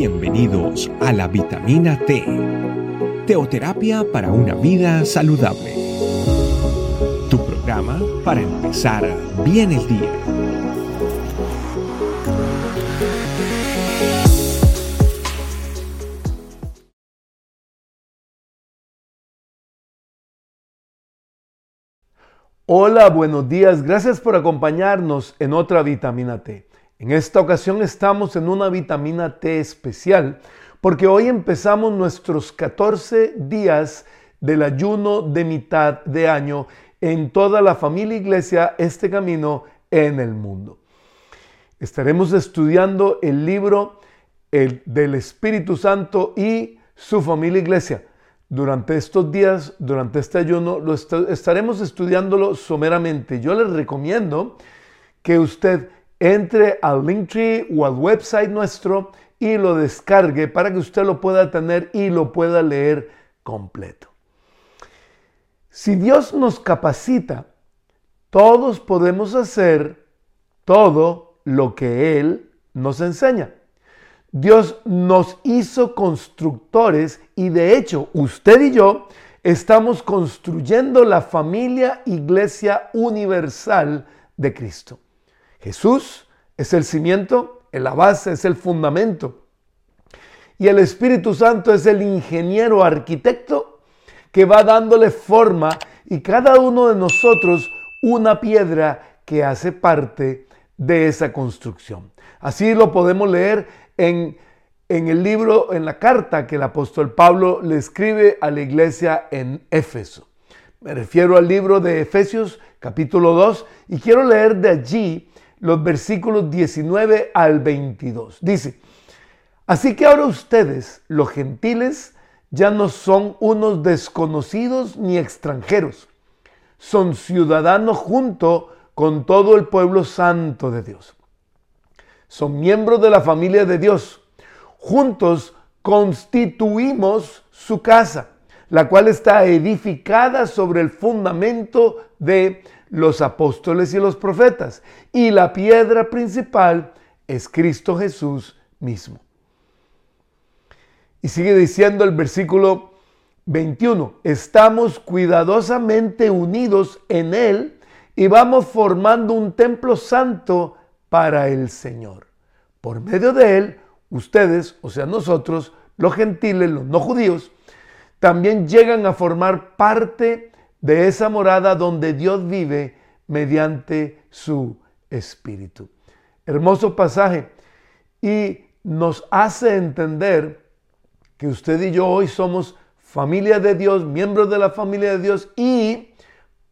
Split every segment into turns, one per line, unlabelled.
Bienvenidos a la vitamina T, teoterapia para una vida saludable. Tu programa para empezar bien el día.
Hola, buenos días. Gracias por acompañarnos en otra vitamina T. En esta ocasión estamos en una vitamina T especial porque hoy empezamos nuestros 14 días del ayuno de mitad de año en toda la familia iglesia Este Camino en el mundo. Estaremos estudiando el libro del Espíritu Santo y su familia iglesia. Durante estos días, durante este ayuno, lo estaremos estudiándolo someramente. Yo les recomiendo que usted entre al Linktree o al website nuestro y lo descargue para que usted lo pueda tener y lo pueda leer completo. Si Dios nos capacita, todos podemos hacer todo lo que Él nos enseña. Dios nos hizo constructores y de hecho usted y yo estamos construyendo la familia iglesia universal de Cristo. Jesús es el cimiento, la base, es el fundamento. Y el Espíritu Santo es el ingeniero arquitecto que va dándole forma y cada uno de nosotros una piedra que hace parte de esa construcción. Así lo podemos leer en, en el libro, en la carta que el apóstol Pablo le escribe a la iglesia en Éfeso. Me refiero al libro de Efesios capítulo 2 y quiero leer de allí los versículos 19 al 22. Dice, así que ahora ustedes, los gentiles, ya no son unos desconocidos ni extranjeros, son ciudadanos junto con todo el pueblo santo de Dios. Son miembros de la familia de Dios. Juntos constituimos su casa, la cual está edificada sobre el fundamento de los apóstoles y los profetas. Y la piedra principal es Cristo Jesús mismo. Y sigue diciendo el versículo 21, estamos cuidadosamente unidos en Él y vamos formando un templo santo para el Señor. Por medio de Él, ustedes, o sea nosotros, los gentiles, los no judíos, también llegan a formar parte de esa morada donde Dios vive mediante su Espíritu. Hermoso pasaje y nos hace entender que usted y yo hoy somos familia de Dios, miembros de la familia de Dios y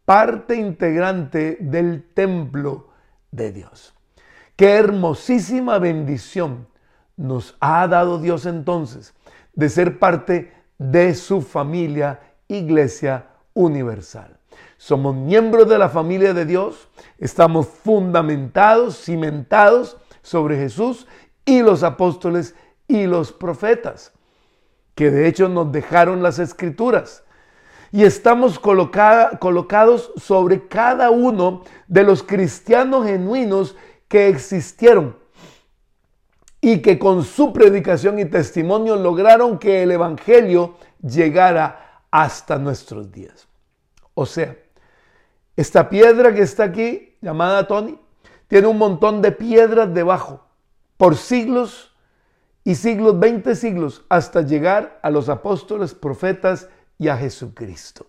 parte integrante del templo de Dios. Qué hermosísima bendición nos ha dado Dios entonces de ser parte de su familia, iglesia universal. Somos miembros de la familia de Dios, estamos fundamentados, cimentados sobre Jesús y los apóstoles y los profetas, que de hecho nos dejaron las escrituras. Y estamos colocados sobre cada uno de los cristianos genuinos que existieron y que con su predicación y testimonio lograron que el Evangelio llegara hasta nuestros días. O sea, esta piedra que está aquí, llamada Tony, tiene un montón de piedras debajo, por siglos y siglos, 20 siglos, hasta llegar a los apóstoles, profetas y a Jesucristo.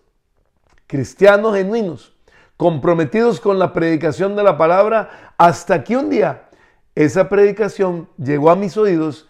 Cristianos genuinos, comprometidos con la predicación de la palabra, hasta que un día esa predicación llegó a mis oídos,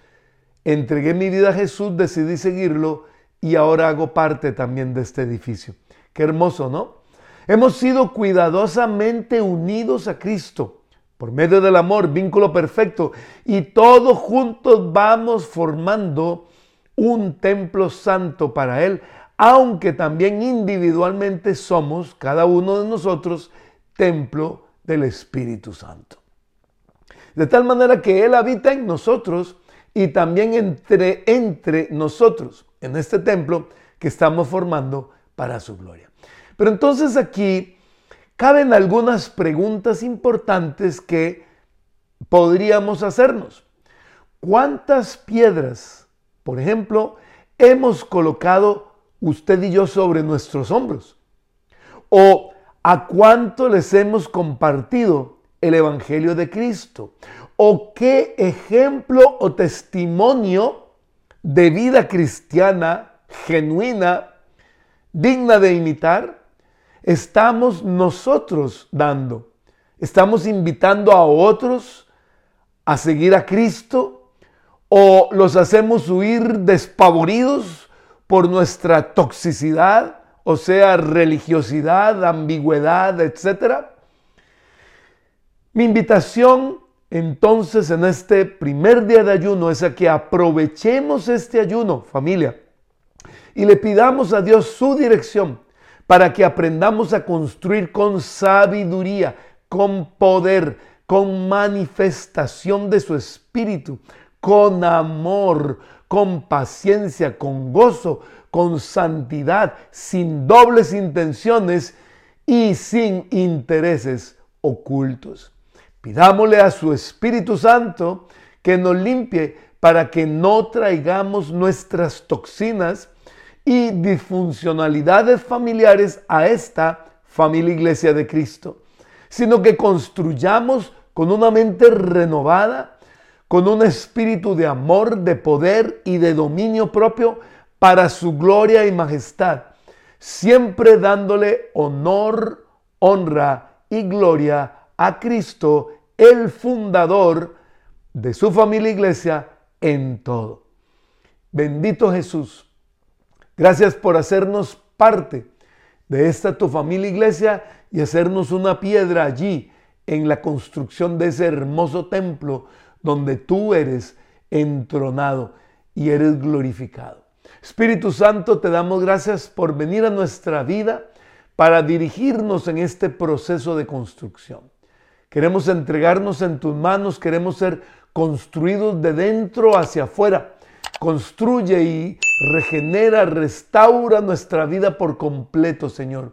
entregué mi vida a Jesús, decidí seguirlo y ahora hago parte también de este edificio. Qué hermoso, ¿no? Hemos sido cuidadosamente unidos a Cristo por medio del amor, vínculo perfecto, y todos juntos vamos formando un templo santo para Él, aunque también individualmente somos, cada uno de nosotros, templo del Espíritu Santo. De tal manera que Él habita en nosotros y también entre, entre nosotros, en este templo que estamos formando para su gloria. Pero entonces aquí caben algunas preguntas importantes que podríamos hacernos. ¿Cuántas piedras, por ejemplo, hemos colocado usted y yo sobre nuestros hombros? ¿O a cuánto les hemos compartido el Evangelio de Cristo? ¿O qué ejemplo o testimonio de vida cristiana genuina, digna de imitar, estamos nosotros dando? ¿Estamos invitando a otros a seguir a Cristo? o los hacemos huir despavoridos por nuestra toxicidad, o sea, religiosidad, ambigüedad, etc. Mi invitación entonces en este primer día de ayuno es a que aprovechemos este ayuno, familia, y le pidamos a Dios su dirección para que aprendamos a construir con sabiduría, con poder, con manifestación de su espíritu, con amor, con paciencia, con gozo, con santidad, sin dobles intenciones y sin intereses ocultos. Pidámosle a su Espíritu Santo que nos limpie para que no traigamos nuestras toxinas y disfuncionalidades familiares a esta familia iglesia de Cristo, sino que construyamos con una mente renovada, con un espíritu de amor, de poder y de dominio propio para su gloria y majestad, siempre dándole honor, honra y gloria a Cristo, el fundador de su familia iglesia en todo. Bendito Jesús, gracias por hacernos parte de esta tu familia iglesia y hacernos una piedra allí en la construcción de ese hermoso templo donde tú eres entronado y eres glorificado. Espíritu Santo, te damos gracias por venir a nuestra vida para dirigirnos en este proceso de construcción. Queremos entregarnos en tus manos, queremos ser construidos de dentro hacia afuera. Construye y regenera, restaura nuestra vida por completo, Señor.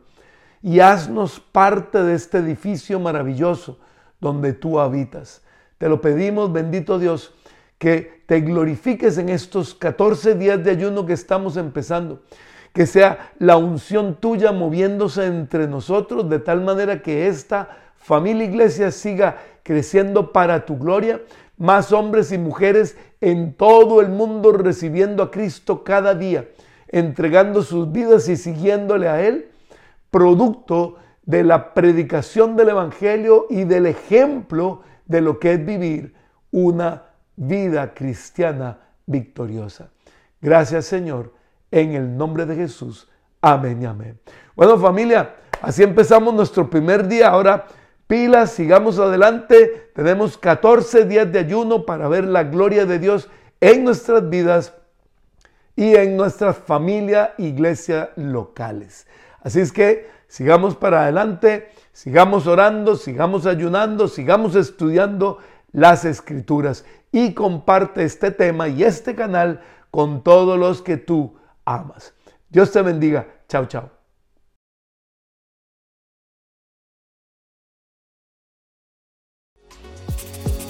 Y haznos parte de este edificio maravilloso donde tú habitas. Te lo pedimos, bendito Dios, que te glorifiques en estos 14 días de ayuno que estamos empezando. Que sea la unción tuya moviéndose entre nosotros de tal manera que esta familia iglesia siga creciendo para tu gloria. Más hombres y mujeres en todo el mundo recibiendo a Cristo cada día, entregando sus vidas y siguiéndole a Él, producto de la predicación del Evangelio y del ejemplo de lo que es vivir una vida cristiana victoriosa. Gracias Señor, en el nombre de Jesús. Amén y amén. Bueno familia, así empezamos nuestro primer día. Ahora pilas, sigamos adelante. Tenemos 14 días de ayuno para ver la gloria de Dios en nuestras vidas y en nuestra familia, iglesia locales. Así es que sigamos para adelante, sigamos orando, sigamos ayunando, sigamos estudiando las escrituras y comparte este tema y este canal con todos los que tú amas. Dios te bendiga. Chao, chao.